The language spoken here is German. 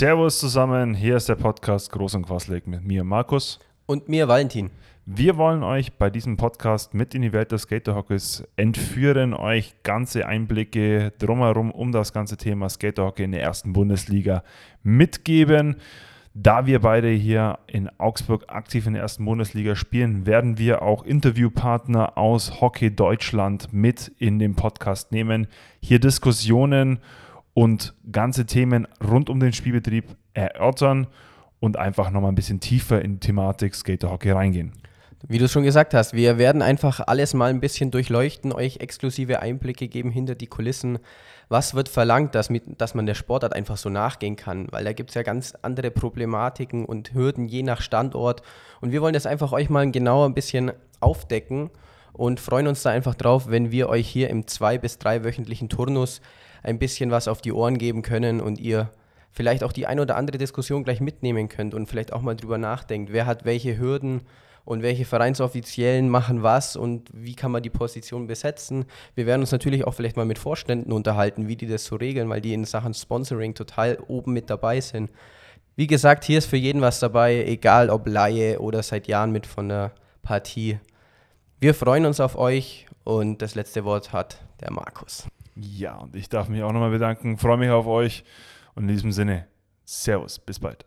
Servus zusammen, hier ist der Podcast Groß und Quasselig mit mir, Markus. Und mir, Valentin. Wir wollen euch bei diesem Podcast mit in die Welt des Skaterhockeys entführen, euch ganze Einblicke drumherum um das ganze Thema Skaterhockey in der ersten Bundesliga mitgeben. Da wir beide hier in Augsburg aktiv in der ersten Bundesliga spielen, werden wir auch Interviewpartner aus Hockey Deutschland mit in den Podcast nehmen, hier Diskussionen und ganze Themen rund um den Spielbetrieb erörtern und einfach nochmal ein bisschen tiefer in die Thematik Skaterhockey reingehen. Wie du schon gesagt hast, wir werden einfach alles mal ein bisschen durchleuchten, euch exklusive Einblicke geben hinter die Kulissen. Was wird verlangt, dass, mit, dass man der Sportart einfach so nachgehen kann? Weil da gibt es ja ganz andere Problematiken und Hürden je nach Standort. Und wir wollen das einfach euch mal genauer ein bisschen aufdecken und freuen uns da einfach drauf, wenn wir euch hier im zwei- bis dreiwöchentlichen Turnus ein bisschen was auf die Ohren geben können und ihr vielleicht auch die ein oder andere Diskussion gleich mitnehmen könnt und vielleicht auch mal drüber nachdenkt, wer hat welche Hürden und welche Vereinsoffiziellen machen was und wie kann man die Position besetzen. Wir werden uns natürlich auch vielleicht mal mit Vorständen unterhalten, wie die das so regeln, weil die in Sachen Sponsoring total oben mit dabei sind. Wie gesagt, hier ist für jeden was dabei, egal ob Laie oder seit Jahren mit von der Partie. Wir freuen uns auf euch und das letzte Wort hat der Markus. Ja, und ich darf mich auch nochmal bedanken, freue mich auf euch und in diesem Sinne, Servus, bis bald.